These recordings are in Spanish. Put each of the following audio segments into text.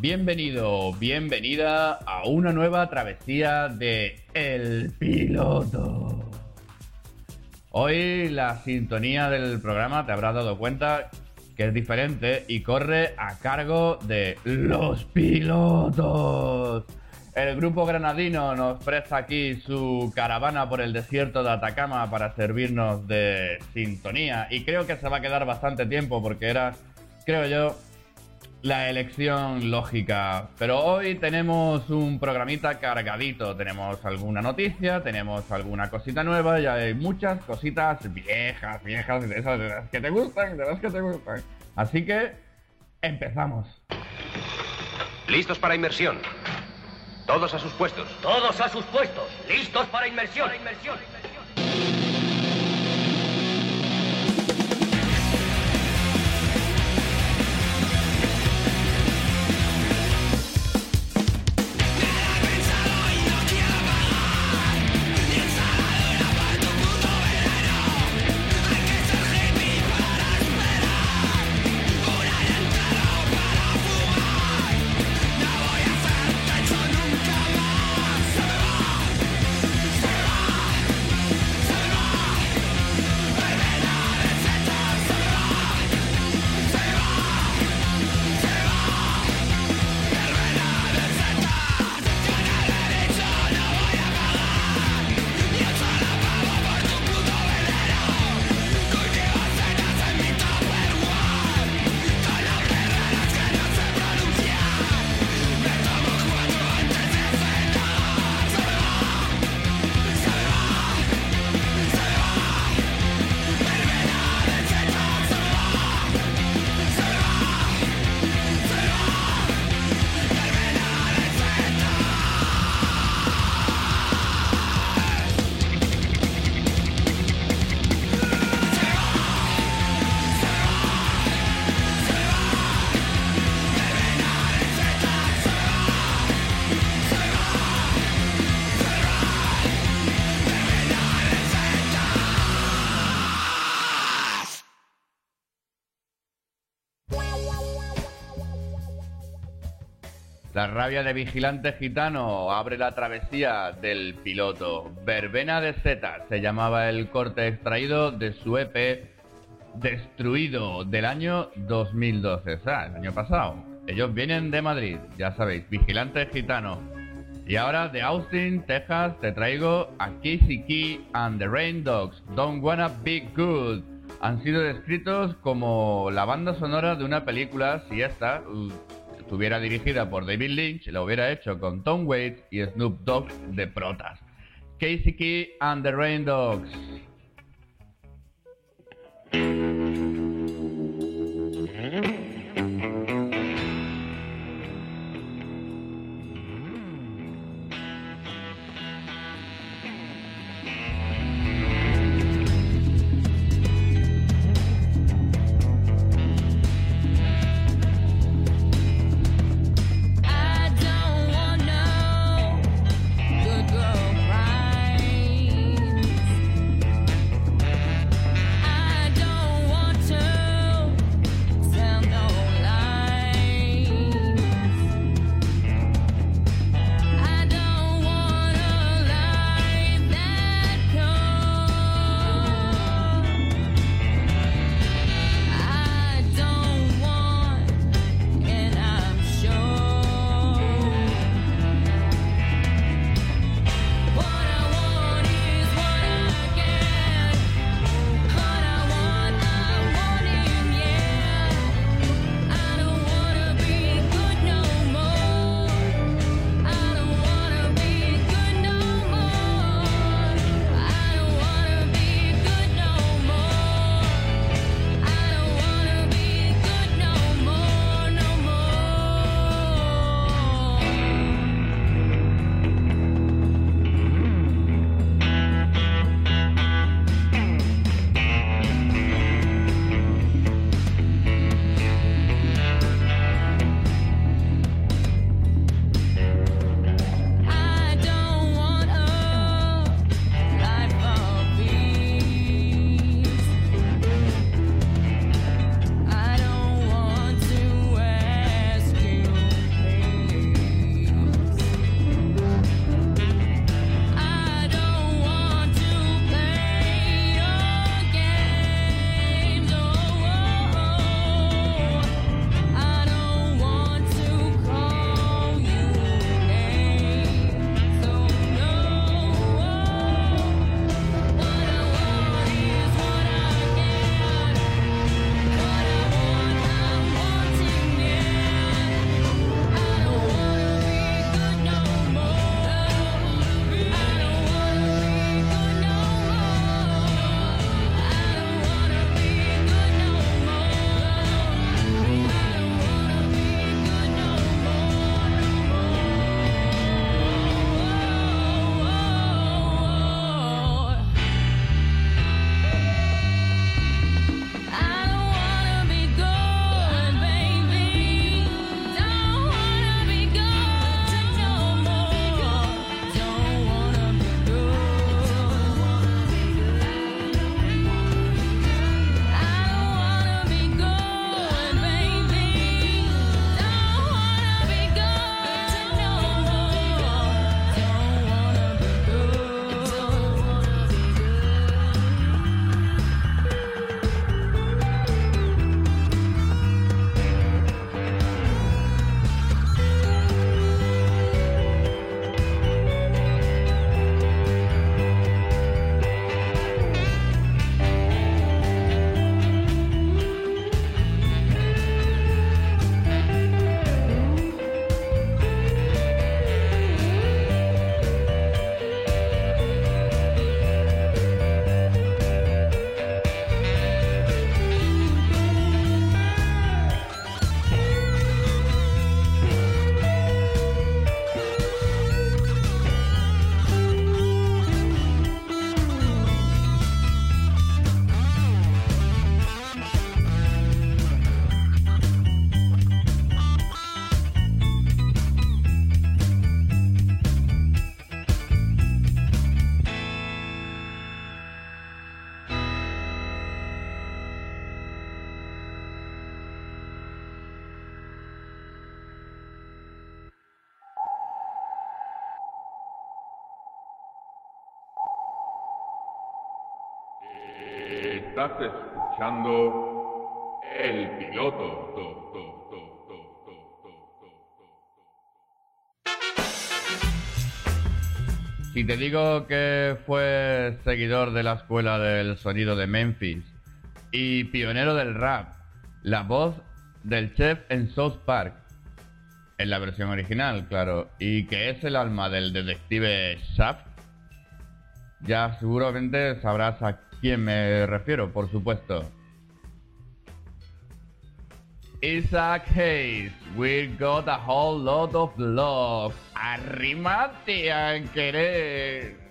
Bienvenido, bienvenida a una nueva travesía de El Piloto. Hoy la sintonía del programa te habrás dado cuenta que es diferente y corre a cargo de los pilotos. El grupo granadino nos presta aquí su caravana por el desierto de Atacama para servirnos de sintonía y creo que se va a quedar bastante tiempo porque era, creo yo, la elección lógica. Pero hoy tenemos un programita cargadito. Tenemos alguna noticia, tenemos alguna cosita nueva y hay muchas cositas viejas, viejas, de esas de las que te gustan, de las que te gustan. Así que empezamos. Listos para inmersión. Todos a sus puestos. Todos a sus puestos. Listos para inmersión. Para inmersión. La rabia de vigilante gitano abre la travesía del piloto. Verbena de Z se llamaba el corte extraído de su EP Destruido del año 2012, o sea, el año pasado. Ellos vienen de Madrid, ya sabéis, vigilante gitano. Y ahora de Austin, Texas, te traigo a Kissy Key and the Rain Dogs, Don't Wanna Be Good. Han sido descritos como la banda sonora de una película, si esta estuviera dirigida por David Lynch, la hubiera hecho con Tom Waits y Snoop Dogg de protas. Casey Key and the Rain Dogs. Estás escuchando el piloto. Si te digo que fue seguidor de la escuela del sonido de Memphis y pionero del rap, la voz del chef en South Park, en la versión original, claro, y que es el alma del detective Shaft, ya seguramente sabrás quién me refiero, por supuesto. Isaac Hayes, we got a whole lot of love. Arrímate, querer.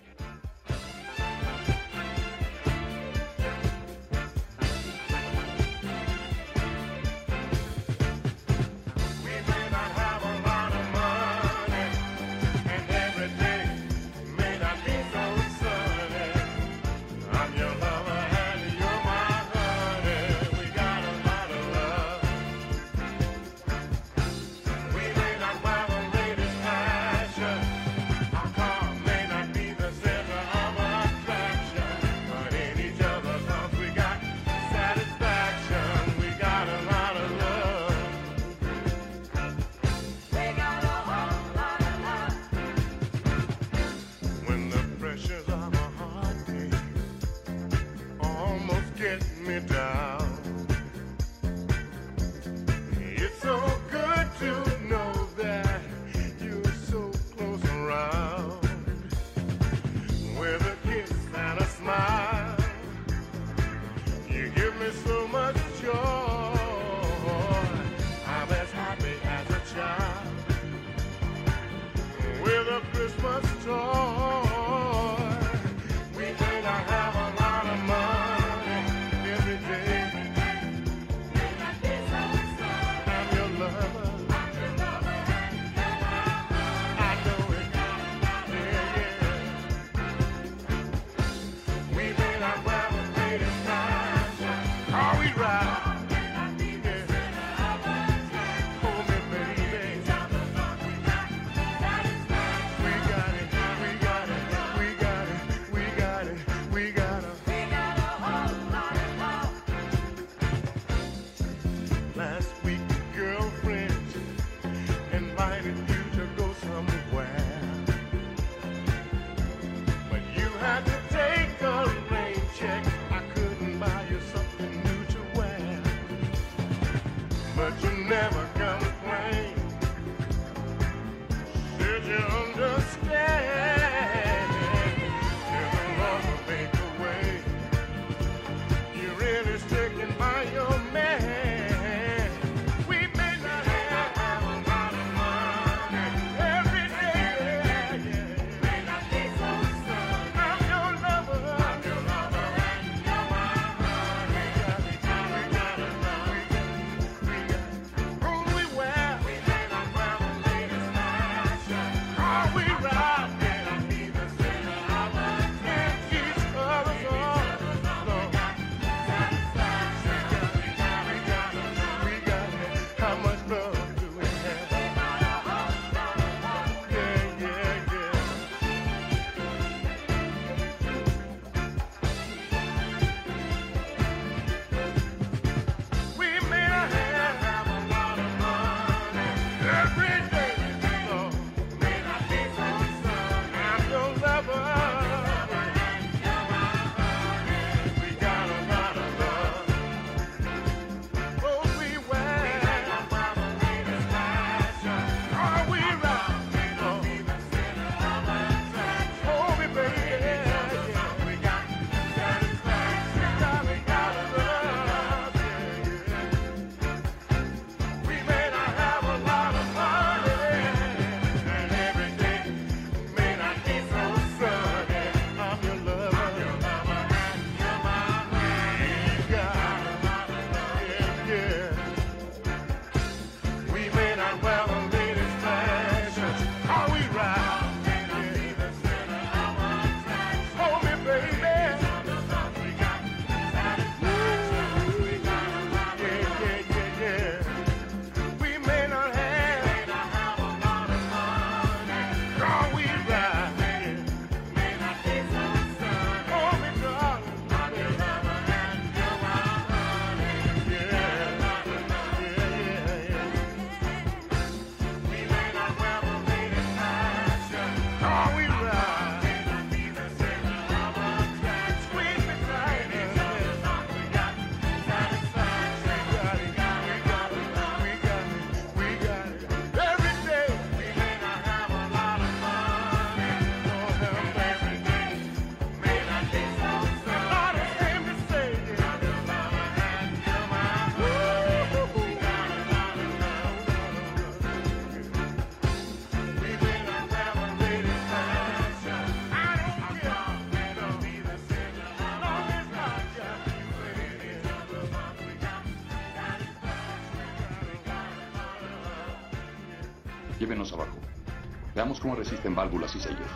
Resisten válvulas y sellos.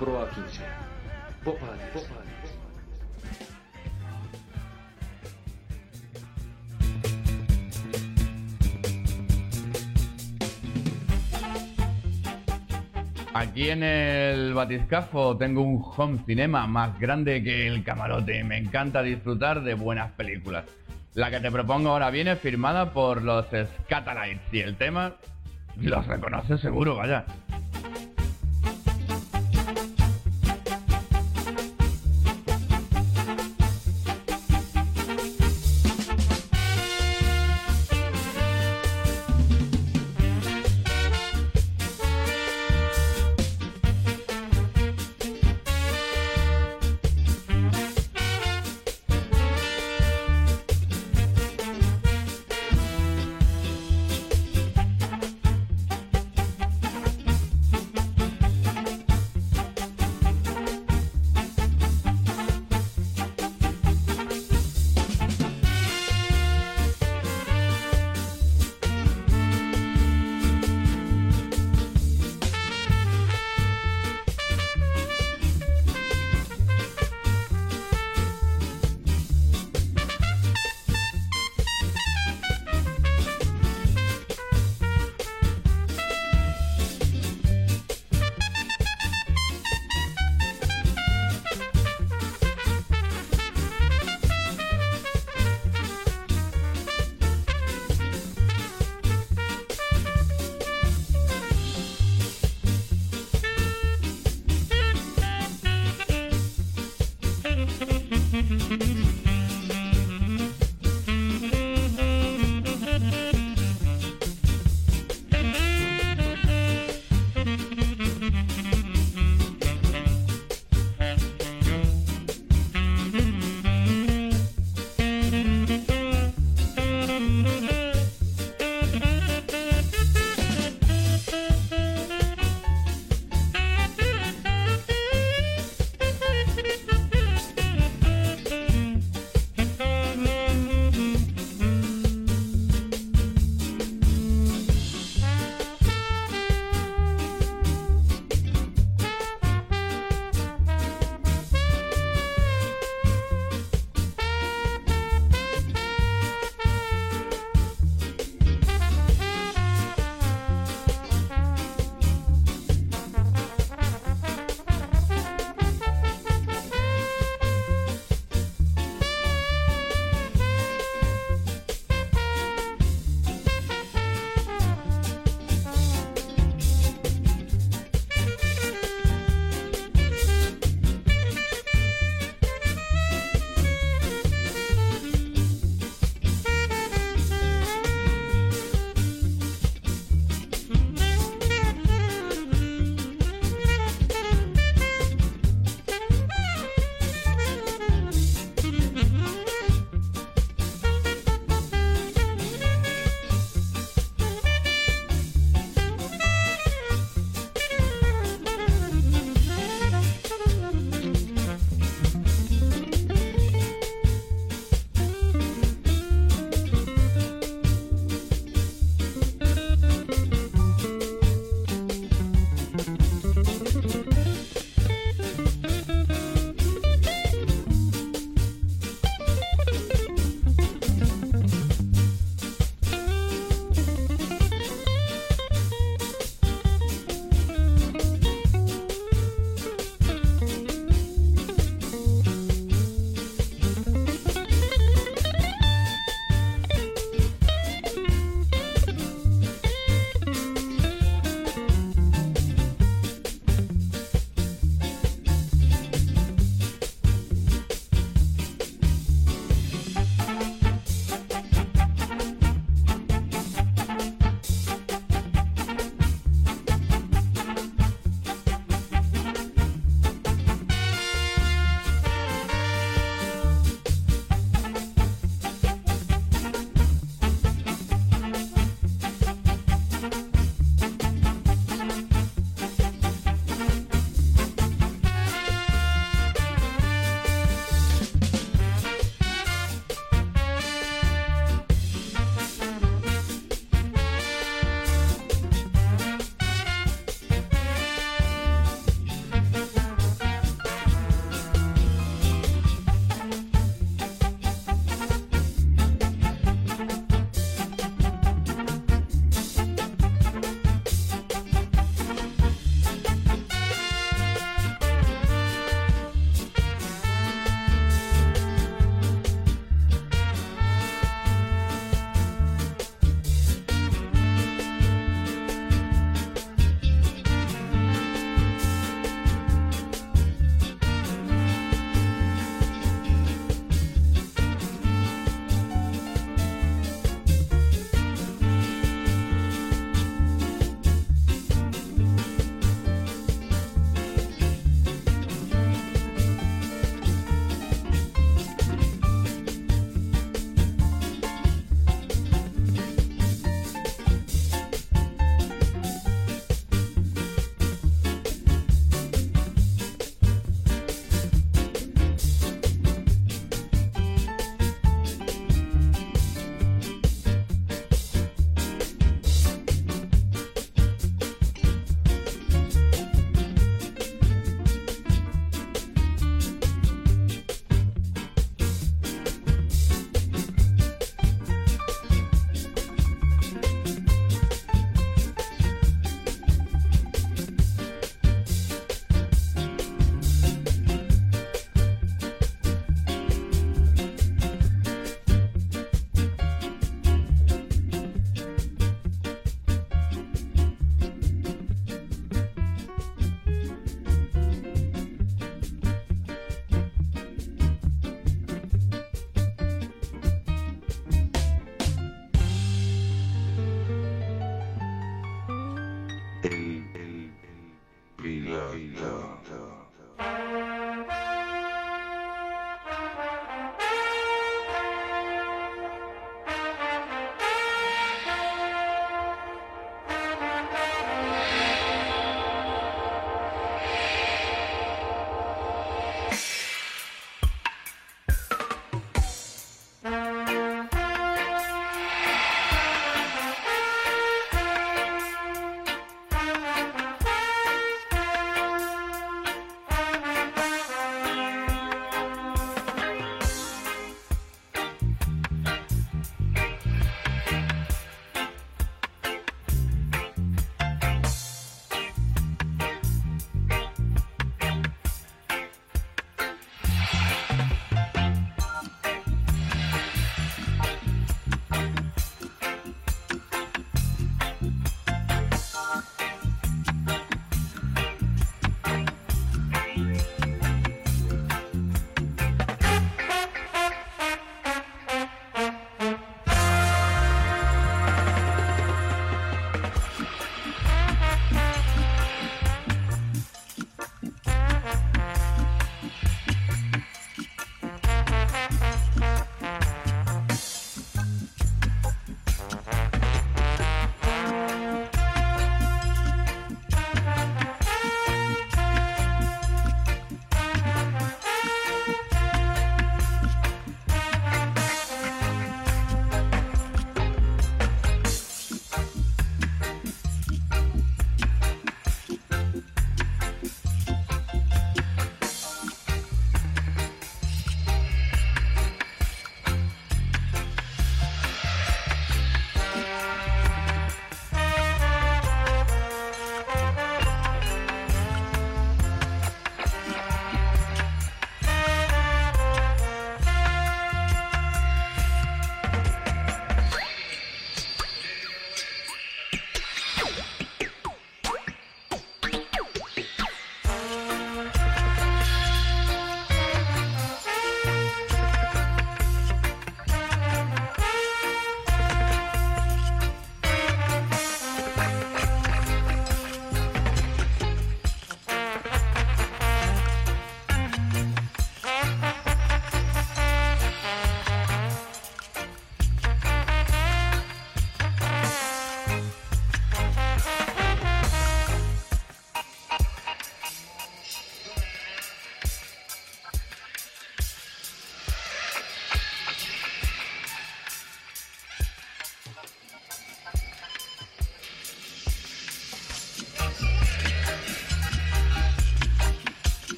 Proa 15. Popa 10. Aquí en el Batiscafo tengo un home cinema más grande que el camarote. Me encanta disfrutar de buenas películas. La que te propongo ahora viene firmada por los Scatalites y el tema los reconoces seguro, vaya.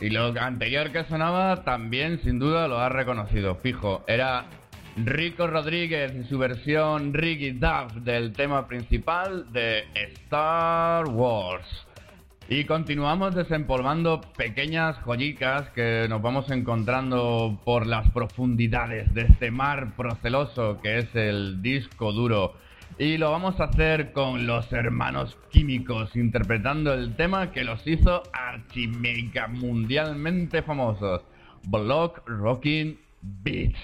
Y lo anterior que sonaba también sin duda lo has reconocido, fijo. Era Rico Rodríguez y su versión Ricky Duff del tema principal de Star Wars. Y continuamos desempolvando pequeñas joyicas que nos vamos encontrando por las profundidades de este mar proceloso que es el disco duro. Y lo vamos a hacer con los hermanos químicos interpretando el tema que los hizo archimega mundialmente famosos. Block Rocking Beats.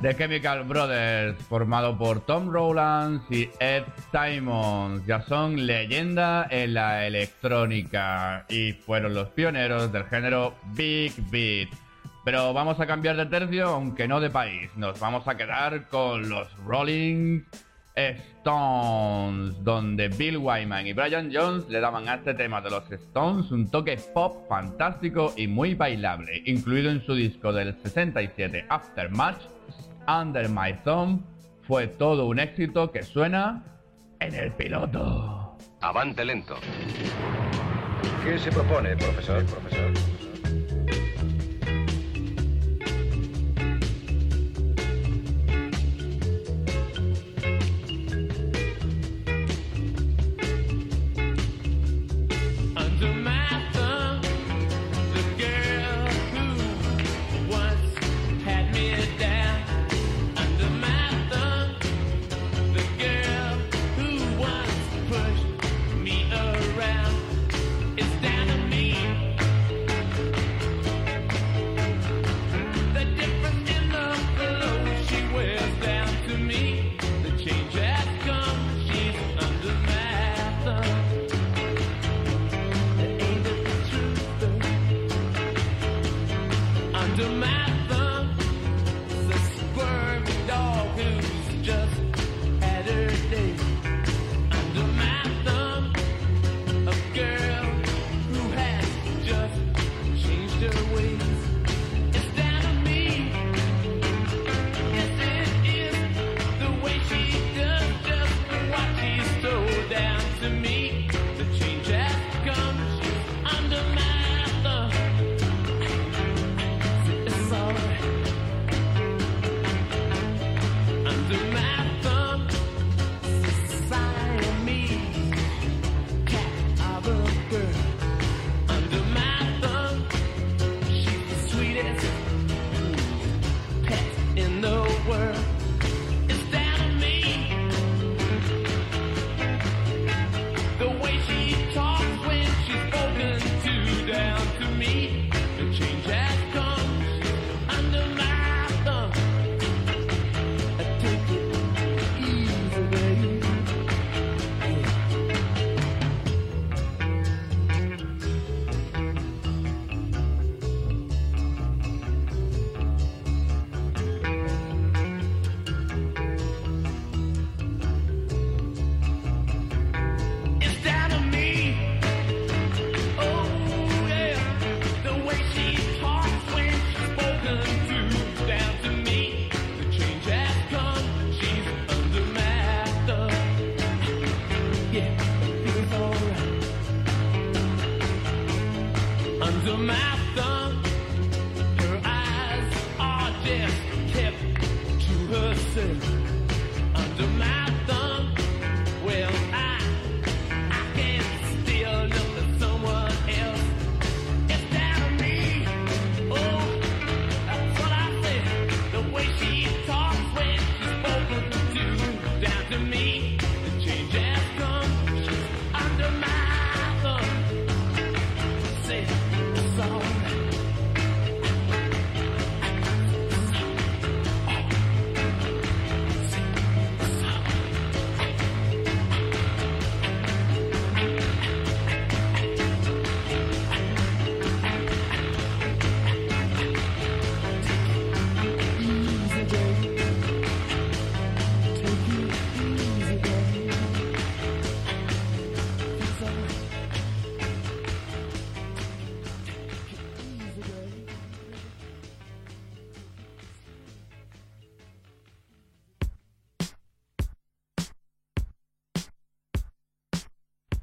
The Chemical Brothers, formado por Tom Rowlands y Ed Simons, ya son leyenda en la electrónica y fueron los pioneros del género Big Beat. Pero vamos a cambiar de tercio, aunque no de país. Nos vamos a quedar con los Rolling Stones, donde Bill Wyman y Brian Jones le daban a este tema de los Stones un toque pop fantástico y muy bailable, incluido en su disco del 67 Aftermath Under My Thumb fue todo un éxito que suena en el piloto. Avante lento. ¿Qué se propone, profesor? Profesor.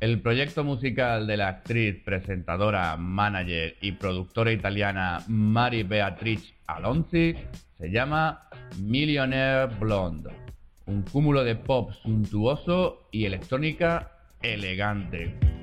El proyecto musical de la actriz, presentadora, manager y productora italiana Mari Beatrice Alonzi se llama Millionaire Blonde, un cúmulo de pop suntuoso y electrónica elegante.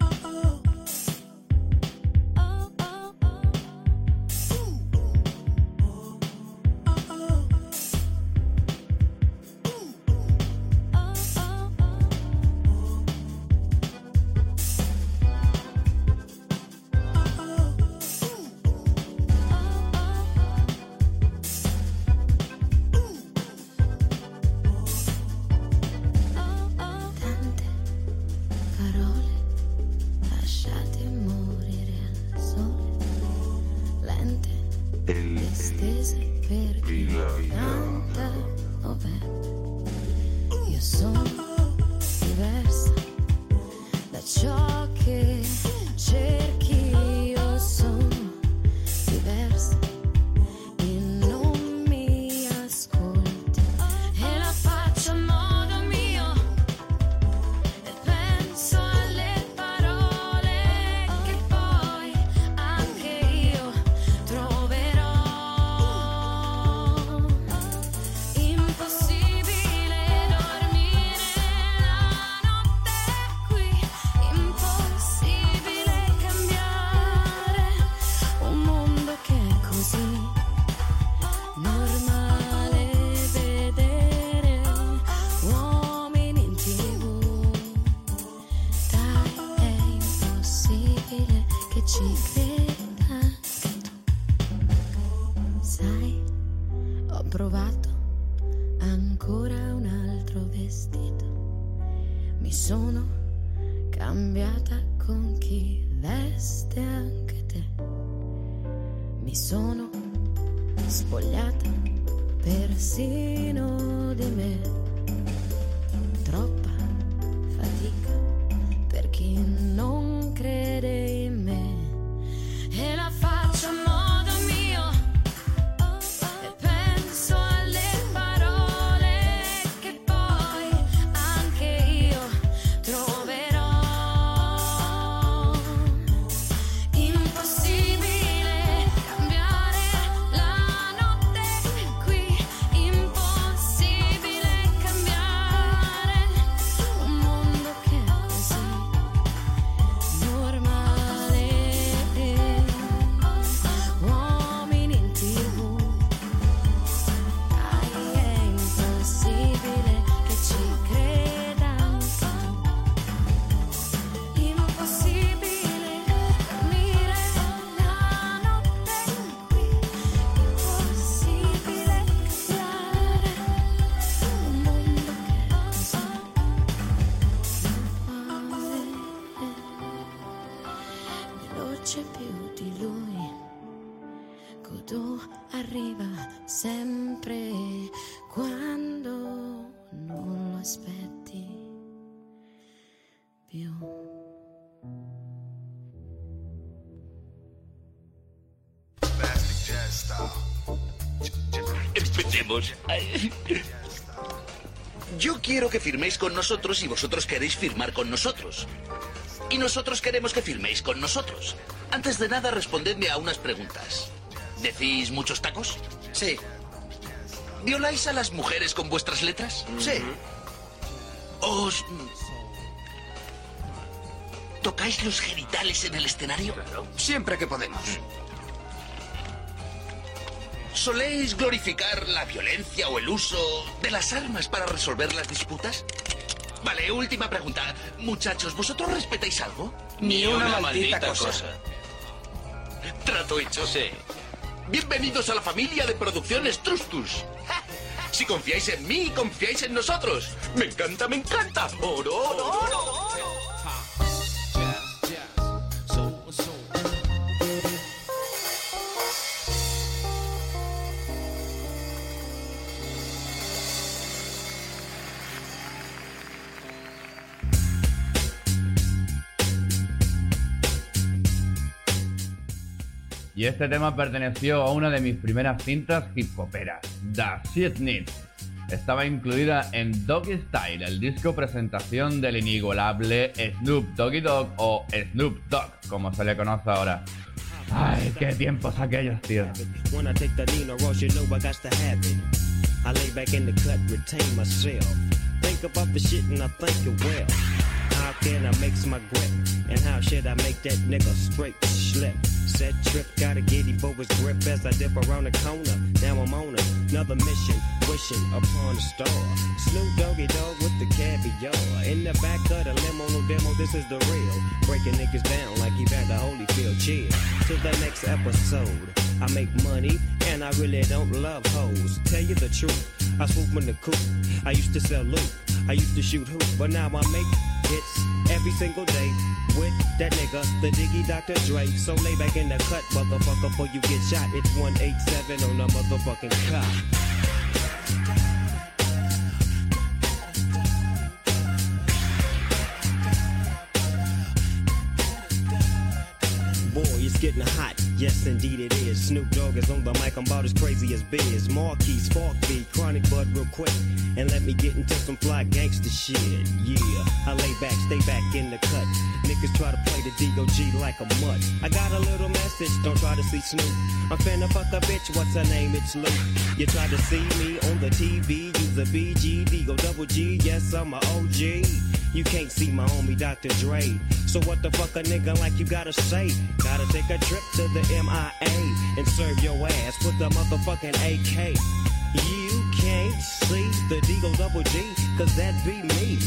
Yo quiero que firméis con nosotros y vosotros queréis firmar con nosotros. Y nosotros queremos que firméis con nosotros. Antes de nada, respondedme a unas preguntas. ¿Decís muchos tacos? Sí. ¿Violáis a las mujeres con vuestras letras? Sí. ¿Os... ¿Tocáis los genitales en el escenario? Siempre que podemos. ¿Soléis glorificar la violencia o el uso de las armas para resolver las disputas? Vale, última pregunta. Muchachos, ¿vosotros respetáis algo? Ni una maldita cosa. Trato hecho. Sí. Bienvenidos a la familia de producciones Trustus. Si confiáis en mí, confiáis en nosotros. Me encanta, me encanta. Oro, oro, oro. Y este tema perteneció a una de mis primeras cintas hip hoperas, The Shit Need. Estaba incluida en Doggy Style, el disco presentación del inigualable Snoop Doggy Dogg o Snoop Dogg, como se le conoce ahora. Ay, qué tiempos aquellos, tío. How can I make my grip? And how should I make that nigga straight slip? Set trip, got a giddy for his grip as I dip around the corner. Now I'm on another mission, wishing upon a star. Snoop Doggy Dog with the caviar. In the back of the limo, no demo, this is the real. Breaking niggas down like he had the Holyfield. Chill to the next episode. I make money and I really don't love hoes. Tell you the truth, I swoop in the coop. I used to sell loot, I used to shoot hoop, but now I make hits every single day with that nigga, the diggy Dr. Dre. So lay back in the cut, motherfucker, before you get shot. It's 187 on a motherfucking cop. Boy, it's getting hot Yes, indeed it is. Snoop Dogg is on the mic. I'm about as crazy as Biz. Marquis, Spark Chronic Bud, real quick. And let me get into some fly gangster shit. Yeah, I lay back, stay back in the cut. Niggas try to play the DOG like a mutt. I got a little message, don't try to see Snoop. I'm finna fuck a bitch, what's her name? It's Luke. You try to see me on the TV, use a BG, Digo double G. Yes, I'm a OG. You can't see my homie Dr. Dre. So what the fuck a nigga like you gotta say? Gotta take a trip to the MIA and serve your ass with the motherfucking AK. You can't see the Deagle double G, cause that be me.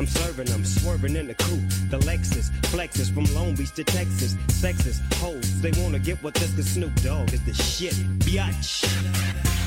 I'm serving them, swerving in the coupe. The Lexus flexes from Long Beach to Texas. Sexist hoes, they wanna get what this cause Snoop Dogg is the shit, biatch.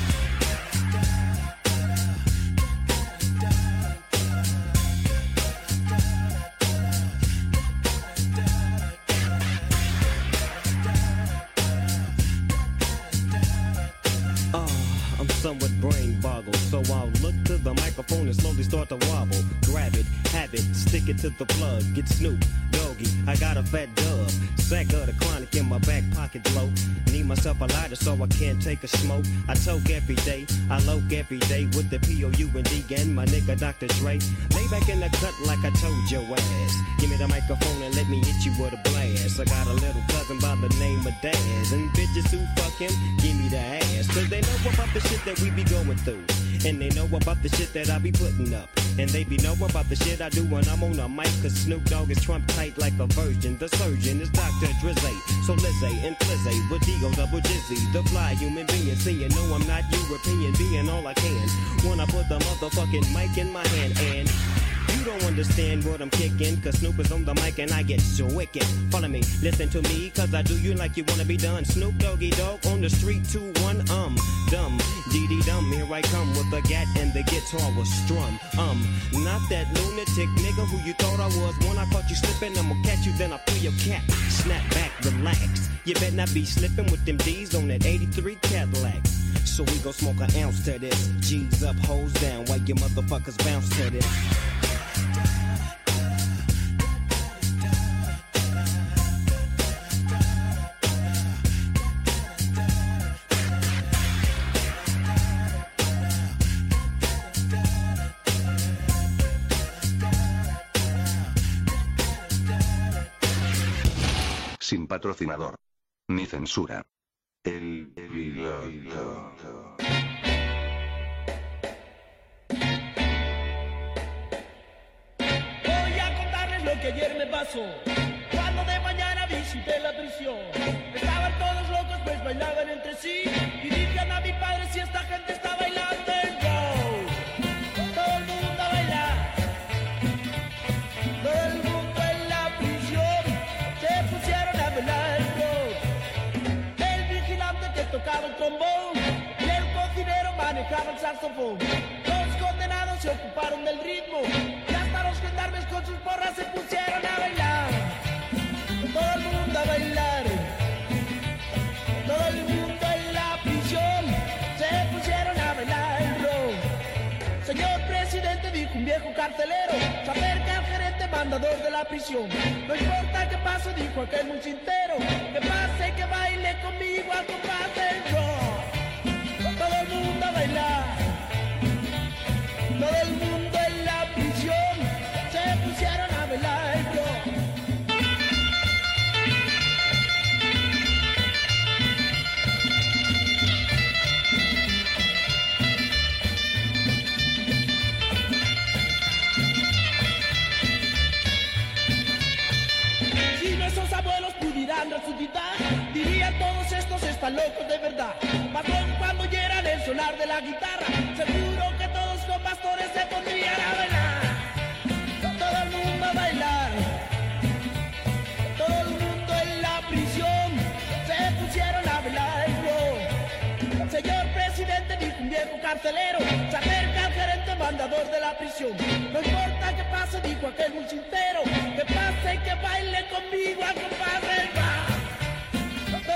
Stick it to the plug. Get Snoop, Doggy, I got a fat dub. Sack of the chronic in my back pocket low. Need myself a lighter so I can't take a smoke. I toke every day, I loke every day with the P-O-U and D and my nigga Dr. Dre. Lay back in the cut like I told your ass. Give me the microphone and let me hit you with a blast. I got a little cousin by the name of Daz. And bitches who fuck him, give me the ass. Cause they know about the shit that we be going through. And they know about the shit that I be putting up. And they be know about the shit I do when I'm on a mic. Cause Snoop Dogg is Trump tight like a virgin. The surgeon is Dr. Drizzy. So Lizzie and Flizzy with Digo double Jizzy. The fly human being. See, you know I'm not European. Being all I can. When I put the motherfucking mic in my hand. And don't understand what I'm kicking, cause Snoop is on the mic and I get so wicked. Follow me, listen to me, cause I do you like you wanna be done. Snoop Doggy Dog on the street, 2 1, um, dumb, DD dumb. Here I come with the gat and the guitar was strum. Um, not that lunatic nigga who you thought I was. When I caught you slipping, I'ma catch you, then I pull your cap. Snap back, relax. You better not be slipping with them D's on that 83 Cadillac. So we gon' smoke an ounce to this. G's up, hoes down, while you motherfuckers bounce to this. Patrocinador. Ni censura. El piloto. Voy a contarles lo que ayer me pasó. Cuando de mañana visité la prisión. Estaban todos locos, pues bailaban entre sí. Y digan a mi padre si esta gente está bailando Y el cocinero manejaba el saxofón. Los condenados se ocuparon del ritmo. Y hasta los gendarmes con sus porras se pusieron a bailar. Todo el mundo a bailar. Todo el mundo en la prisión se pusieron a bailar el. Señor presidente, dijo un viejo cartelero, se acerca al gerente mandador de la prisión. No importa qué pase, dijo aquel muchintero, que pase, que baile conmigo al compás del. Todo el mundo en la prisión se pusieron a están locos de verdad. Patrón, cuando oyeran el sonar de la guitarra, seguro que todos con pastores se pondrían a bailar. Todo el mundo a bailar. Todo el mundo en la prisión se pusieron a bailar el. Señor presidente, dijo un viejo carcelero, se acerca al gerente mandador de la prisión. No importa qué pase, dijo aquel muchintero, que pase y que baile conmigo bar. A. Todo el mundo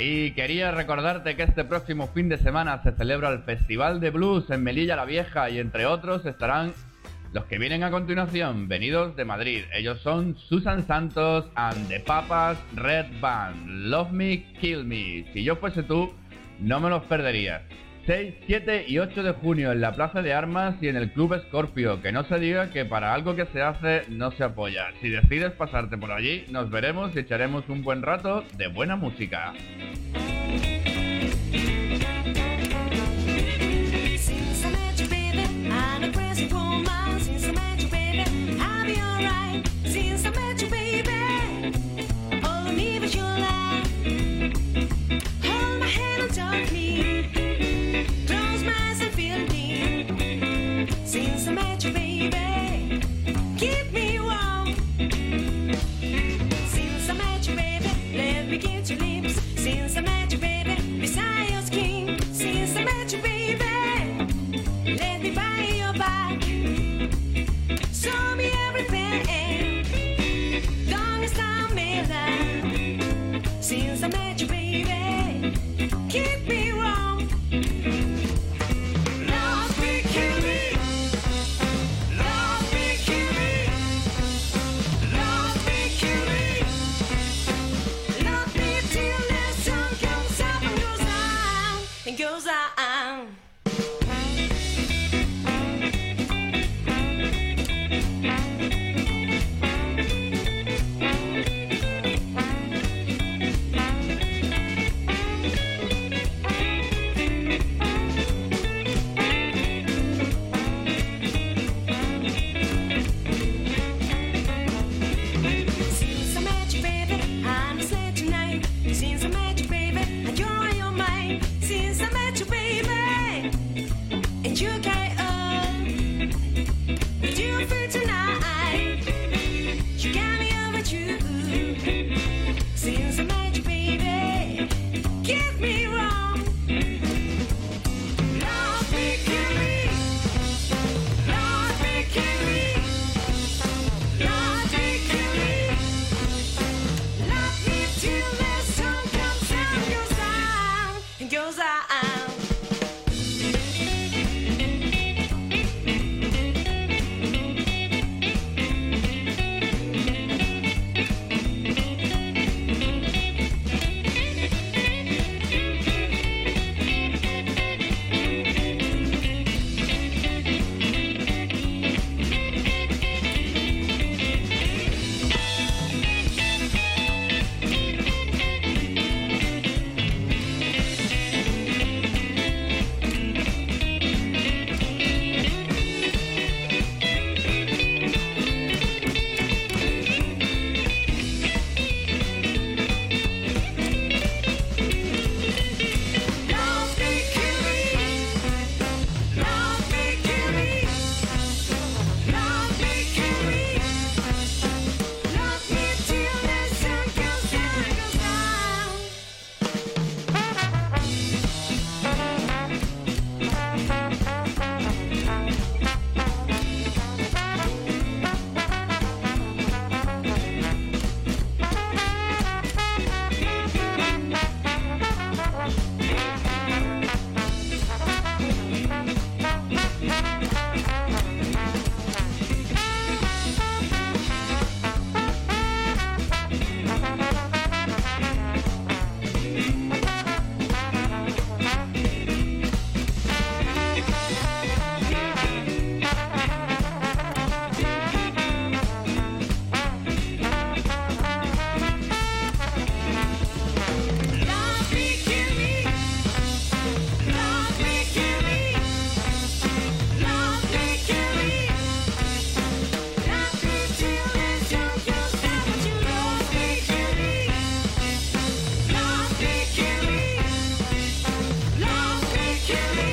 Y quería recordarte que este próximo fin de semana se celebra el Festival de Blues en Melilla la Vieja y entre otros estarán los que vienen a continuación, venidos de Madrid. Ellos son Susan Santos and the Papas Red Band. Love Me, Kill Me. Si yo fuese tú, no me los perdería. 6, 7 y 8 de junio en la Plaza de Armas y en el Club Scorpio. Que no se diga que para algo que se hace no se apoya. Si decides pasarte por allí, nos veremos y echaremos un buen rato de buena música. Killing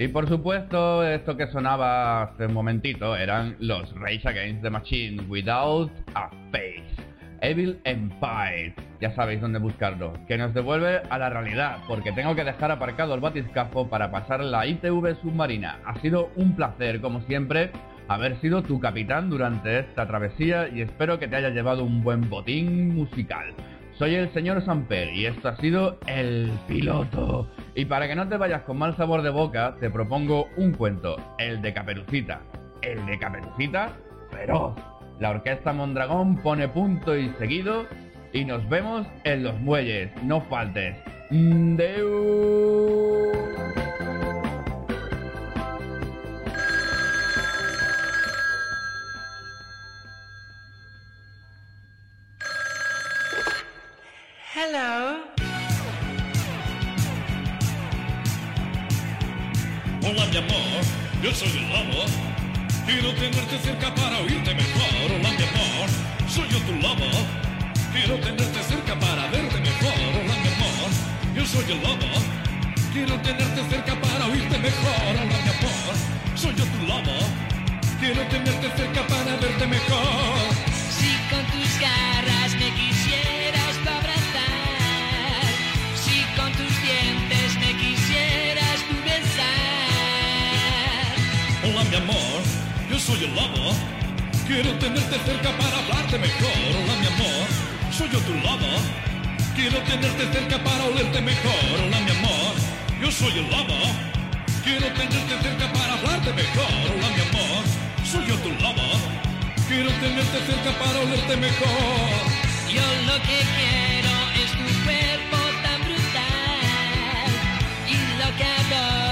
Y por supuesto, esto que sonaba hace un momentito eran los Rage Against the Machine Without a Face. Evil Empire. Ya sabéis dónde buscarlo. Que nos devuelve a la realidad, porque tengo que dejar aparcado el batiscafo para pasar la ITV submarina. Ha sido un placer, como siempre, haber sido tu capitán durante esta travesía y espero que te haya llevado un buen botín musical. Soy el señor Samper y esto ha sido El Piloto. Y para que no te vayas con mal sabor de boca, te propongo un cuento, el de Caperucita. El de Caperucita feroz. La orquesta Mondragón pone punto y seguido y nos vemos en los muelles. No faltes. Deu. Hello. Hola mi amor, yo soy el lobo. Quiero tenerte cerca para oírte mejor. Hola mi amor, soy yo tu lobo. Quiero tenerte cerca para verte mejor. Hola mi amor, yo soy el lobo. Quiero tenerte cerca para oírte mejor. Hola mi amor, soy yo tu lobo. Quiero tenerte cerca para verte mejor. Si con tus garras me quisieras Quiero tenerte cerca para hablarte mejor. Hola, mi amor, soy yo tu lobo. Quiero tenerte cerca para olerte mejor. Hola, mi amor, yo soy el lobo. Quiero tenerte cerca para hablarte mejor. Hola, mi amor, soy yo tu lobo. Quiero tenerte cerca para olerte mejor. Yo lo que quiero es tu cuerpo tan brutal. Y lo que adoro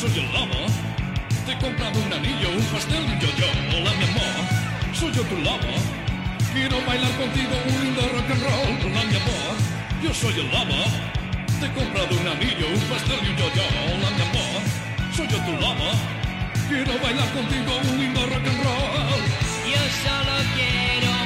soy el lobo. Te he comprado un anillo, un pastel y yo-yo. Hola, mi amor, soy yo tu lobo. Quiero bailar contigo un lindo rock and roll. Hola, mi amor, yo soy el lobo. Te he comprado un anillo, un pastel y yo-yo. Hola, mi amor, soy yo tu lobo. Quiero bailar contigo un lindo rock and roll. Yo solo quiero